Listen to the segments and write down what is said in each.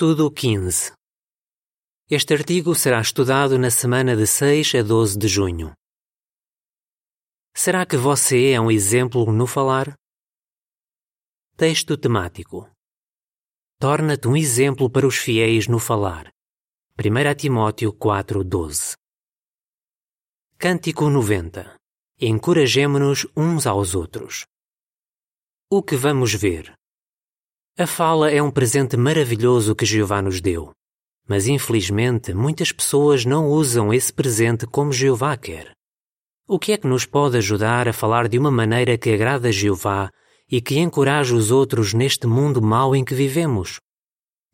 Estudo 15. Este artigo será estudado na semana de 6 a 12 de junho. Será que você é um exemplo no falar? Texto temático. Torna-te um exemplo para os fiéis no falar. 1 Timóteo 4:12. Cântico 90. Encorajemo-nos uns aos outros. O que vamos ver? A fala é um presente maravilhoso que Jeová nos deu. Mas infelizmente muitas pessoas não usam esse presente como Jeová quer. O que é que nos pode ajudar a falar de uma maneira que agrada a Jeová e que encoraje os outros neste mundo mau em que vivemos?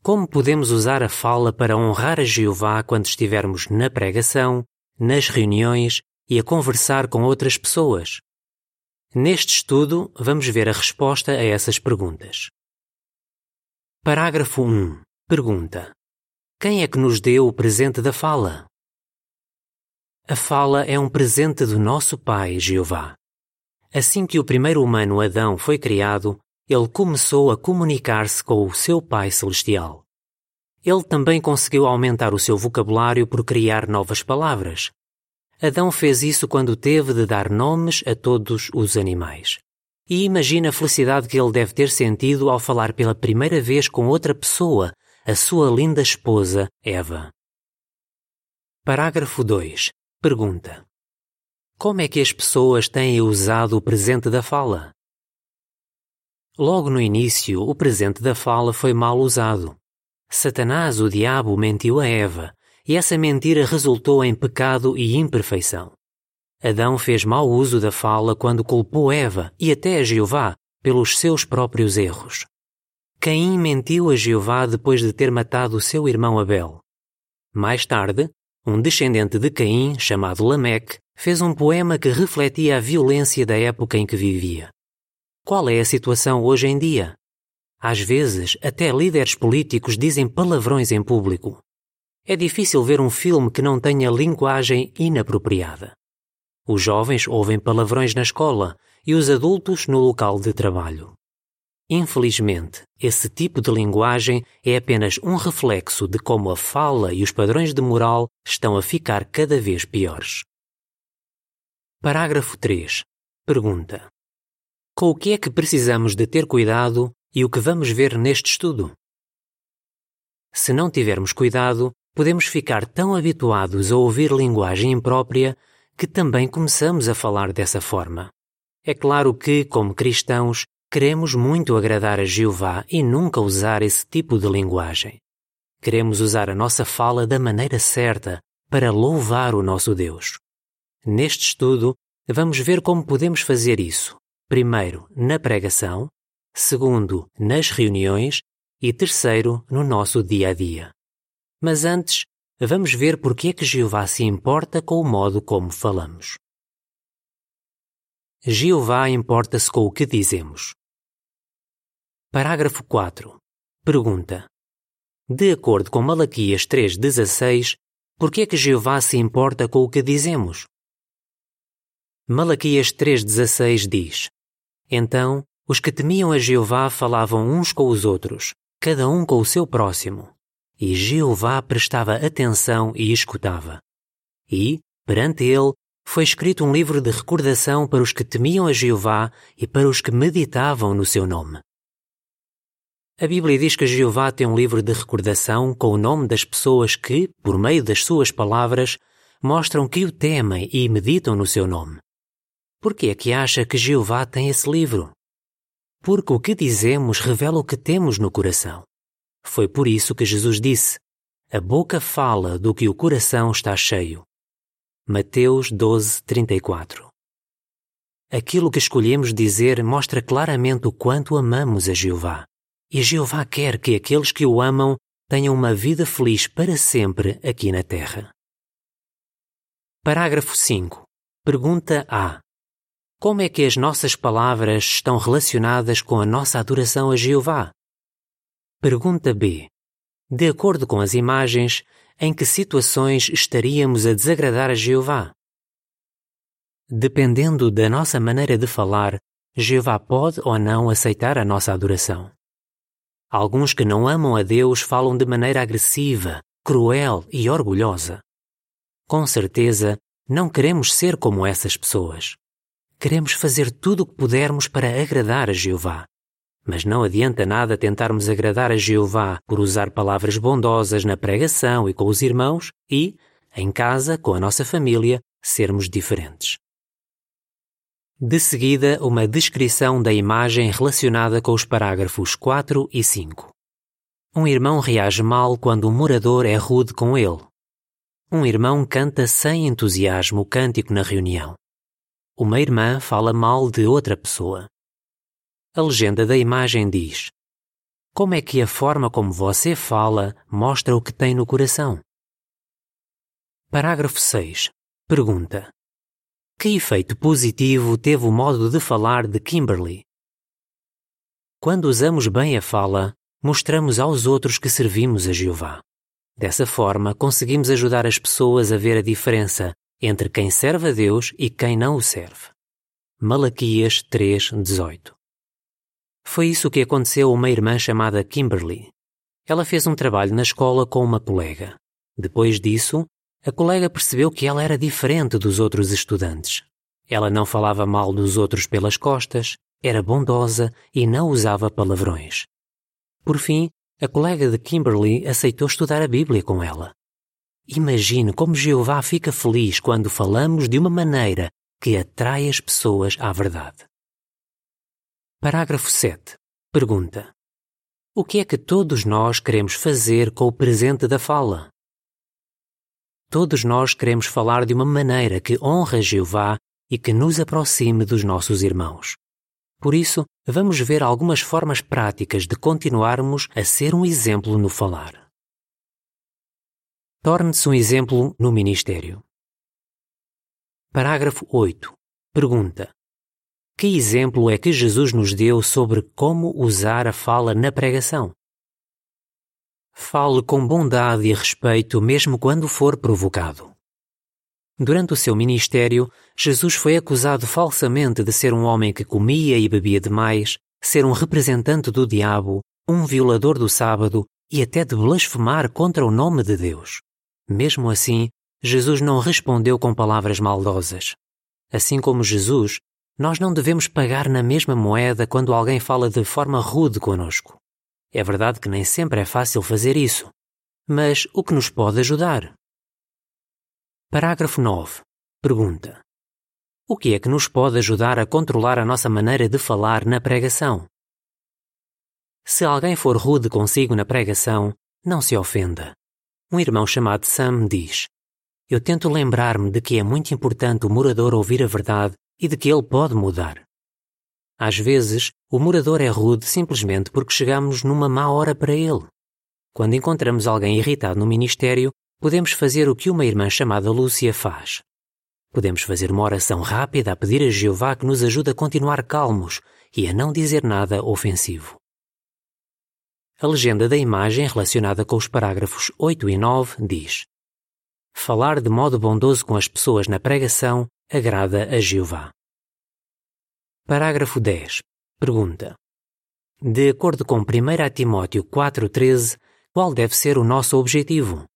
Como podemos usar a fala para honrar a Jeová quando estivermos na pregação, nas reuniões e a conversar com outras pessoas? Neste estudo, vamos ver a resposta a essas perguntas. Parágrafo 1. Pergunta: Quem é que nos deu o presente da fala? A fala é um presente do nosso Pai, Jeová. Assim que o primeiro humano Adão foi criado, ele começou a comunicar-se com o seu Pai Celestial. Ele também conseguiu aumentar o seu vocabulário por criar novas palavras. Adão fez isso quando teve de dar nomes a todos os animais. E imagina a felicidade que ele deve ter sentido ao falar pela primeira vez com outra pessoa, a sua linda esposa, Eva. Parágrafo 2. Pergunta: Como é que as pessoas têm usado o presente da fala? Logo no início, o presente da fala foi mal usado. Satanás, o diabo, mentiu a Eva, e essa mentira resultou em pecado e imperfeição. Adão fez mau uso da fala quando culpou Eva e até a Jeová pelos seus próprios erros. Caim mentiu a Jeová depois de ter matado seu irmão Abel. Mais tarde, um descendente de Caim, chamado Lameque, fez um poema que refletia a violência da época em que vivia. Qual é a situação hoje em dia? Às vezes, até líderes políticos dizem palavrões em público. É difícil ver um filme que não tenha linguagem inapropriada. Os jovens ouvem palavrões na escola e os adultos no local de trabalho. Infelizmente, esse tipo de linguagem é apenas um reflexo de como a fala e os padrões de moral estão a ficar cada vez piores. Parágrafo 3. Pergunta: Com o que é que precisamos de ter cuidado e o que vamos ver neste estudo? Se não tivermos cuidado, podemos ficar tão habituados a ouvir linguagem imprópria que também começamos a falar dessa forma. É claro que, como cristãos, queremos muito agradar a Jeová e nunca usar esse tipo de linguagem. Queremos usar a nossa fala da maneira certa para louvar o nosso Deus. Neste estudo, vamos ver como podemos fazer isso. Primeiro, na pregação, segundo, nas reuniões e terceiro, no nosso dia a dia. Mas antes, vamos ver por que é que Jeová se importa com o modo como falamos. Jeová importa-se com o que dizemos. Parágrafo 4. Pergunta. De acordo com Malaquias 3,16, por que é que Jeová se importa com o que dizemos? Malaquias 3,16 diz: Então os que temiam a Jeová falavam uns com os outros, cada um com o seu próximo, e Jeová prestava atenção e escutava. E, perante ele, foi escrito um livro de recordação para os que temiam a Jeová e para os que meditavam no seu nome. A Bíblia diz que Jeová tem um livro de recordação com o nome das pessoas que, por meio das suas palavras, mostram que o temem e meditam no seu nome. Por que é que acha que Jeová tem esse livro? Porque o que dizemos revela o que temos no coração. Foi por isso que Jesus disse: A boca fala do que o coração está cheio. Mateus 12, 34. Aquilo que escolhemos dizer mostra claramente o quanto amamos a Jeová. E Jeová quer que aqueles que o amam tenham uma vida feliz para sempre aqui na terra. Parágrafo 5. Pergunta A. Como é que as nossas palavras estão relacionadas com a nossa adoração a Jeová? Pergunta B. De acordo com as imagens, em que situações estaríamos a desagradar a Jeová? Dependendo da nossa maneira de falar, Jeová pode ou não aceitar a nossa adoração. Alguns que não amam a Deus falam de maneira agressiva, cruel e orgulhosa. Com certeza, não queremos ser como essas pessoas. Queremos fazer tudo o que pudermos para agradar a Jeová. Mas não adianta nada tentarmos agradar a Jeová por usar palavras bondosas na pregação e com os irmãos e, em casa, com a nossa família, sermos diferentes. De seguida, uma descrição da imagem relacionada com os parágrafos 4 e 5. Um irmão reage mal quando um morador é rude com ele. Um irmão canta sem entusiasmo o cântico na reunião. Uma irmã fala mal de outra pessoa. A legenda da imagem diz: Como é que a forma como você fala mostra o que tem no coração? Parágrafo 6. Pergunta: Que efeito positivo teve o modo de falar de Kimberly? Quando usamos bem a fala, mostramos aos outros que servimos a Jeová. Dessa forma, conseguimos ajudar as pessoas a ver a diferença entre quem serve a Deus e quem não o serve. Malaquias 3:18. Foi isso que aconteceu a uma irmã chamada Kimberly. Ela fez um trabalho na escola com uma colega. Depois disso, a colega percebeu que ela era diferente dos outros estudantes. Ela não falava mal dos outros pelas costas, era bondosa e não usava palavrões. Por fim, a colega de Kimberly aceitou estudar a Bíblia com ela. Imagine como Jeová fica feliz quando falamos de uma maneira que atrai as pessoas à verdade. Parágrafo 7. Pergunta: O que é que todos nós queremos fazer com o presente da fala? Todos nós queremos falar de uma maneira que honra Jeová e que nos aproxime dos nossos irmãos. Por isso, vamos ver algumas formas práticas de continuarmos a ser um exemplo no falar. Torne-se um exemplo no ministério. Parágrafo 8. Pergunta: Que exemplo é que Jesus nos deu sobre como usar a fala na pregação? Fale com bondade e respeito mesmo quando for provocado. Durante o seu ministério, Jesus foi acusado falsamente de ser um homem que comia e bebia demais, ser um representante do diabo, um violador do sábado e até de blasfemar contra o nome de Deus. Mesmo assim, Jesus não respondeu com palavras maldosas. Assim como Jesus, nós não devemos pagar na mesma moeda quando alguém fala de forma rude conosco. É verdade que nem sempre é fácil fazer isso. Mas o que nos pode ajudar? Parágrafo 9. Pergunta: O que é que nos pode ajudar a controlar a nossa maneira de falar na pregação? Se alguém for rude consigo na pregação, não se ofenda. Um irmão chamado Sam diz: Eu tento lembrar-me de que é muito importante o morador ouvir a verdade e de que ele pode mudar. Às vezes, o morador é rude simplesmente porque chegamos numa má hora para ele. Quando encontramos alguém irritado no ministério, podemos fazer o que uma irmã chamada Lúcia faz. Podemos fazer uma oração rápida a pedir a Jeová que nos ajude a continuar calmos e a não dizer nada ofensivo. A legenda da imagem relacionada com os parágrafos 8 e 9 diz: Falar de modo bondoso com as pessoas na pregação agrada a Jeová. Parágrafo 10. Pergunta: De acordo com 1 Timóteo 4,13, qual deve ser o nosso objetivo?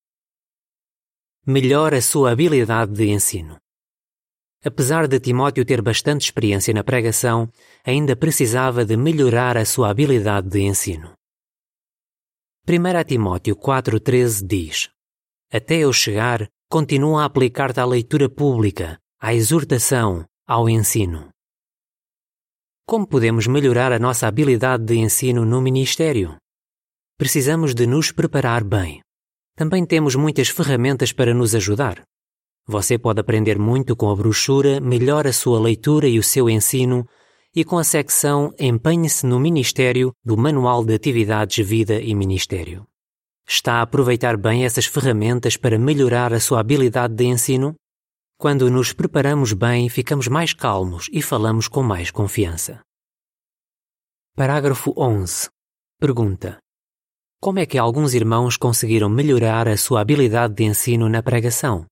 melhor a sua habilidade de ensino. Apesar de Timóteo ter bastante experiência na pregação, ainda precisava de melhorar a sua habilidade de ensino. 1 Timóteo 4,13 diz: Até eu chegar, continua a aplicar-te à leitura pública, à exortação, ao ensino. Como podemos melhorar a nossa habilidade de ensino no ministério? Precisamos de nos preparar bem. Também temos muitas ferramentas para nos ajudar. Você pode aprender muito com a brochura Melhor a sua leitura e o seu ensino e com a secção Empenhe-se no Ministério do Manual de Atividades Vida e Ministério. Está a aproveitar bem essas ferramentas para melhorar a sua habilidade de ensino? Quando nos preparamos bem, ficamos mais calmos e falamos com mais confiança. Parágrafo 11. Pergunta: como é que alguns irmãos conseguiram melhorar a sua habilidade de ensino na pregação?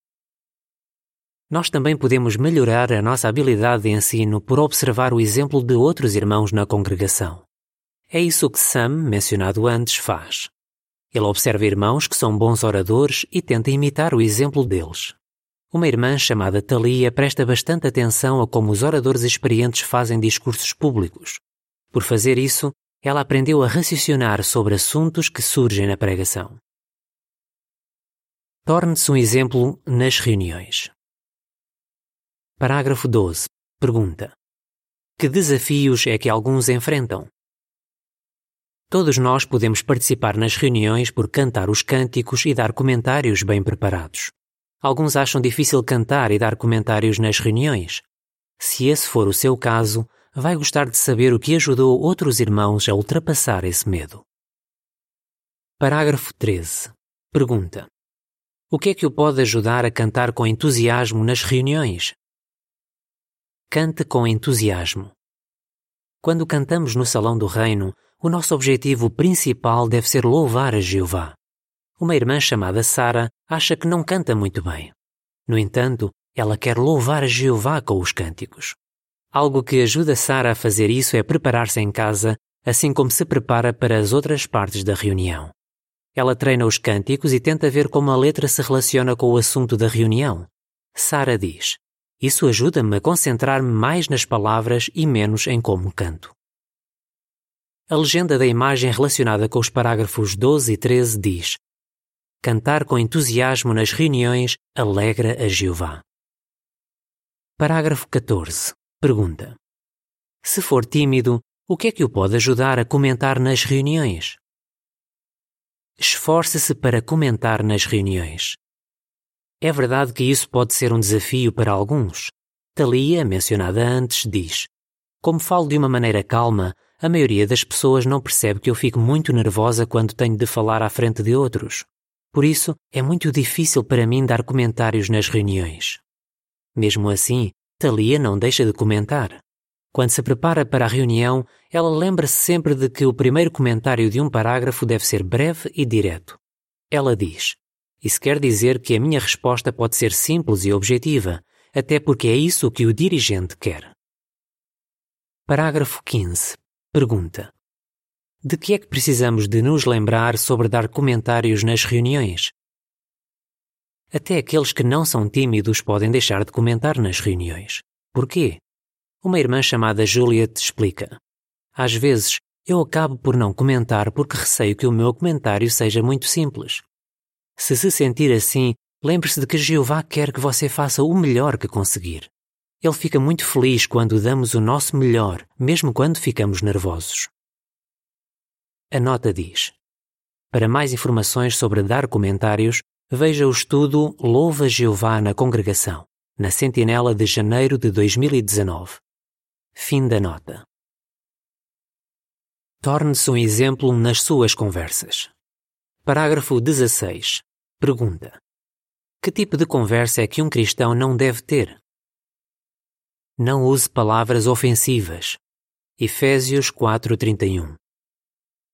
Nós também podemos melhorar a nossa habilidade de ensino por observar o exemplo de outros irmãos na congregação. É isso que Sam, mencionado antes, faz. Ele observa irmãos que são bons oradores e tenta imitar o exemplo deles. Uma irmã chamada Thalia presta bastante atenção a como os oradores experientes fazem discursos públicos. Por fazer isso, ela aprendeu a raciocinar sobre assuntos que surgem na pregação. Torne-se um exemplo nas reuniões. Parágrafo 12. Pergunta: Que desafios é que alguns enfrentam? Todos nós podemos participar nas reuniões por cantar os cânticos e dar comentários bem preparados. Alguns acham difícil cantar e dar comentários nas reuniões. Se esse for o seu caso, vai gostar de saber o que ajudou outros irmãos a ultrapassar esse medo. Parágrafo 13. Pergunta: O que é que o pode ajudar a cantar com entusiasmo nas reuniões? Cante com entusiasmo. Quando cantamos no Salão do Reino, o nosso objetivo principal deve ser louvar a Jeová. Uma irmã chamada Sara acha que não canta muito bem. No entanto, ela quer louvar a Jeová com os cânticos. Algo que ajuda Sara a fazer isso é preparar-se em casa, assim como se prepara para as outras partes da reunião. Ela treina os cânticos e tenta ver como a letra se relaciona com o assunto da reunião. Sara diz: Isso ajuda-me a concentrar-me mais nas palavras e menos em como canto. A legenda da imagem relacionada com os parágrafos 12 e 13 diz: Cantar com entusiasmo nas reuniões alegra a Jeová. Parágrafo 14. Pergunta: Se for tímido, o que é que o pode ajudar a comentar nas reuniões? Esforce-se para comentar nas reuniões. É verdade que isso pode ser um desafio para alguns. Thalia, mencionada antes, diz: Como falo de uma maneira calma, a maioria das pessoas não percebe que eu fico muito nervosa quando tenho de falar à frente de outros. Por isso, é muito difícil para mim dar comentários nas reuniões. Mesmo assim, Thalia não deixa de comentar. Quando se prepara para a reunião, ela lembra-se sempre de que o primeiro comentário de um parágrafo deve ser breve e direto. Ela diz: Isso quer dizer que a minha resposta pode ser simples e objetiva, até porque é isso que o dirigente quer. Parágrafo 15. Pergunta: De que é que precisamos de nos lembrar sobre dar comentários nas reuniões? Até aqueles que não são tímidos podem deixar de comentar nas reuniões. Porquê? Uma irmã chamada Juliet explica. Às vezes, eu acabo por não comentar porque receio que o meu comentário seja muito simples. Se se sentir assim, lembre-se de que Jeová quer que você faça o melhor que conseguir. Ele fica muito feliz quando damos o nosso melhor, mesmo quando ficamos nervosos. A nota diz: Para mais informações sobre dar comentários, veja o estudo Louva Jeová na Congregação, na Sentinela de janeiro de 2019. Fim da nota. Torne-se um exemplo nas suas conversas. Parágrafo 16. Pergunta: Que tipo de conversa é que um cristão não deve ter? Não use palavras ofensivas. Efésios 4:31.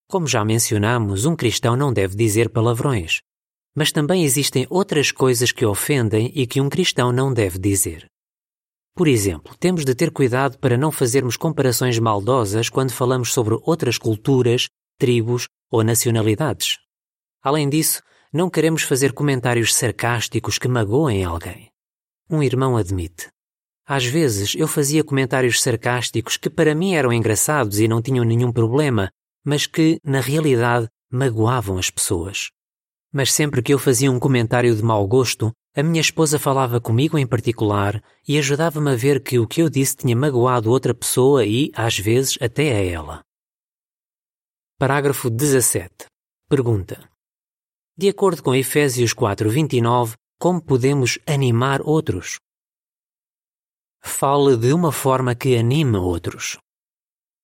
Como já mencionamos, um cristão não deve dizer palavrões. Mas também existem outras coisas que ofendem e que um cristão não deve dizer. Por exemplo, temos de ter cuidado para não fazermos comparações maldosas quando falamos sobre outras culturas, tribos ou nacionalidades. Além disso, não queremos fazer comentários sarcásticos que magoem alguém. Um irmão admite: às vezes eu fazia comentários sarcásticos que para mim eram engraçados e não tinham nenhum problema, mas que, na realidade, magoavam as pessoas. Mas sempre que eu fazia um comentário de mau gosto, a minha esposa falava comigo em particular e ajudava-me a ver que o que eu disse tinha magoado outra pessoa e, às vezes, até a ela. Parágrafo 17. Pergunta. De acordo com Efésios 4:29, como podemos animar outros? Fale de uma forma que anime outros.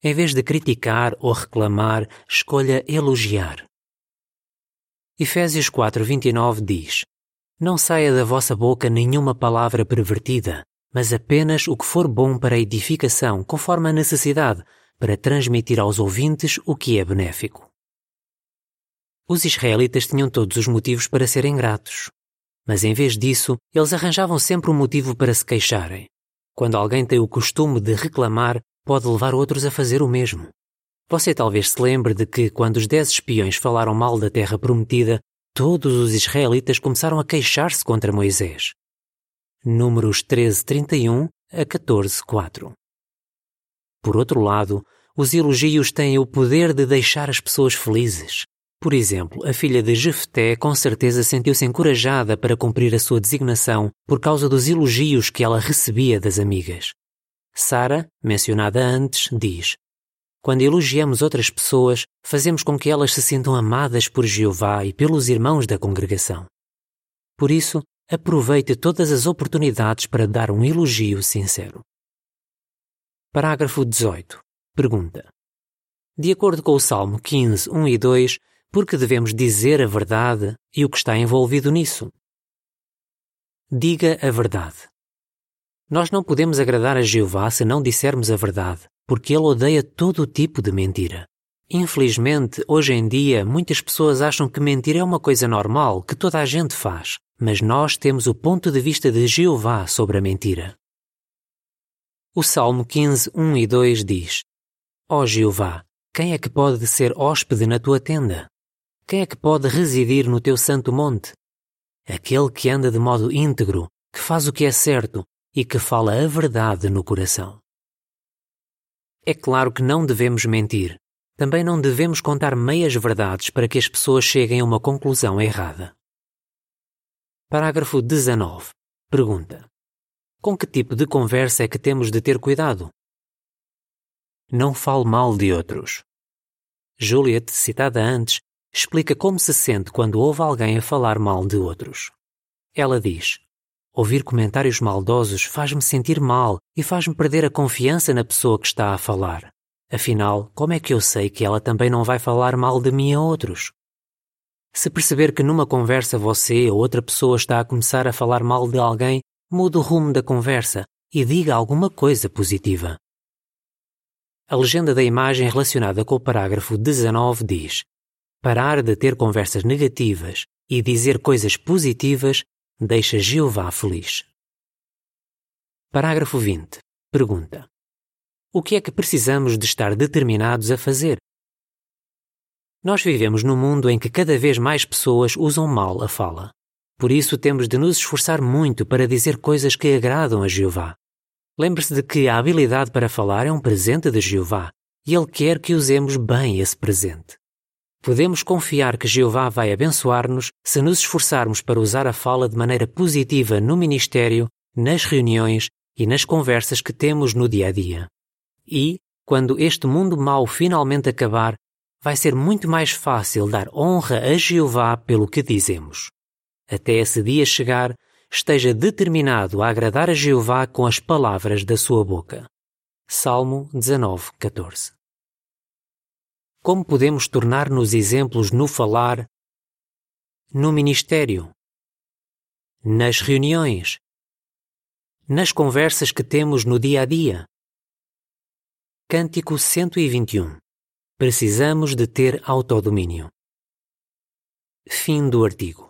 Em vez de criticar ou reclamar, escolha elogiar. Efésios 4:29 diz: Não saia da vossa boca nenhuma palavra pervertida, mas apenas o que for bom para a edificação, conforme a necessidade, para transmitir aos ouvintes o que é benéfico. Os israelitas tinham todos os motivos para serem gratos. Mas em vez disso, eles arranjavam sempre um motivo para se queixarem. Quando alguém tem o costume de reclamar, pode levar outros a fazer o mesmo. Você talvez se lembre de que, quando os dez espiões falaram mal da terra prometida, todos os israelitas começaram a queixar-se contra Moisés. Números 13:31 a 14:4. Por outro lado, os elogios têm o poder de deixar as pessoas felizes. Por exemplo, a filha de Jefté com certeza sentiu-se encorajada para cumprir a sua designação por causa dos elogios que ela recebia das amigas. Sara, mencionada antes, diz: Quando elogiamos outras pessoas, fazemos com que elas se sintam amadas por Jeová e pelos irmãos da congregação. Por isso, aproveite todas as oportunidades para dar um elogio sincero. Parágrafo 18. Pergunta. De acordo com o Salmo 15, 1 e 2, por que devemos dizer a verdade e o que está envolvido nisso? Diga a verdade. Nós não podemos agradar a Jeová se não dissermos a verdade, porque ele odeia todo tipo de mentira. Infelizmente, hoje em dia, muitas pessoas acham que mentir é uma coisa normal, que toda a gente faz, mas nós temos o ponto de vista de Jeová sobre a mentira. O Salmo 15, 1 e 2 diz: Ó oh Jeová, quem é que pode ser hóspede na tua tenda? Quem é que pode residir no teu santo monte? Aquele que anda de modo íntegro, que faz o que é certo, e que fala a verdade no coração. É claro que não devemos mentir. Também não devemos contar meias verdades para que as pessoas cheguem a uma conclusão errada. Parágrafo 19. Pergunta: Com que tipo de conversa é que temos de ter cuidado? Não fale mal de outros. Juliet, citada antes, explica como se sente quando ouve alguém a falar mal de outros. Ela diz: Ouvir comentários maldosos faz-me sentir mal e faz-me perder a confiança na pessoa que está a falar. Afinal, como é que eu sei que ela também não vai falar mal de mim a outros? Se perceber que numa conversa você ou outra pessoa está a começar a falar mal de alguém, mude o rumo da conversa e diga alguma coisa positiva. A legenda da imagem relacionada com o parágrafo 19 diz: Parar de ter conversas negativas e dizer coisas positivas deixa Jeová feliz. Parágrafo 20. Pergunta: O que é que precisamos de estar determinados a fazer? Nós vivemos num mundo em que cada vez mais pessoas usam mal a fala. Por isso temos de nos esforçar muito para dizer coisas que agradam a Jeová. Lembre-se de que a habilidade para falar é um presente de Jeová e Ele quer que usemos bem esse presente. Podemos confiar que Jeová vai abençoar-nos se nos esforçarmos para usar a fala de maneira positiva no ministério, nas reuniões e nas conversas que temos no dia a dia. E, quando este mundo mau finalmente acabar, vai ser muito mais fácil dar honra a Jeová pelo que dizemos. Até esse dia chegar, esteja determinado a agradar a Jeová com as palavras da sua boca. Salmo 19, 14 como podemos tornar-nos exemplos no falar, no ministério, nas reuniões, nas conversas que temos no dia a dia? Cântico 121. Precisamos de ter autodomínio. Fim do artigo.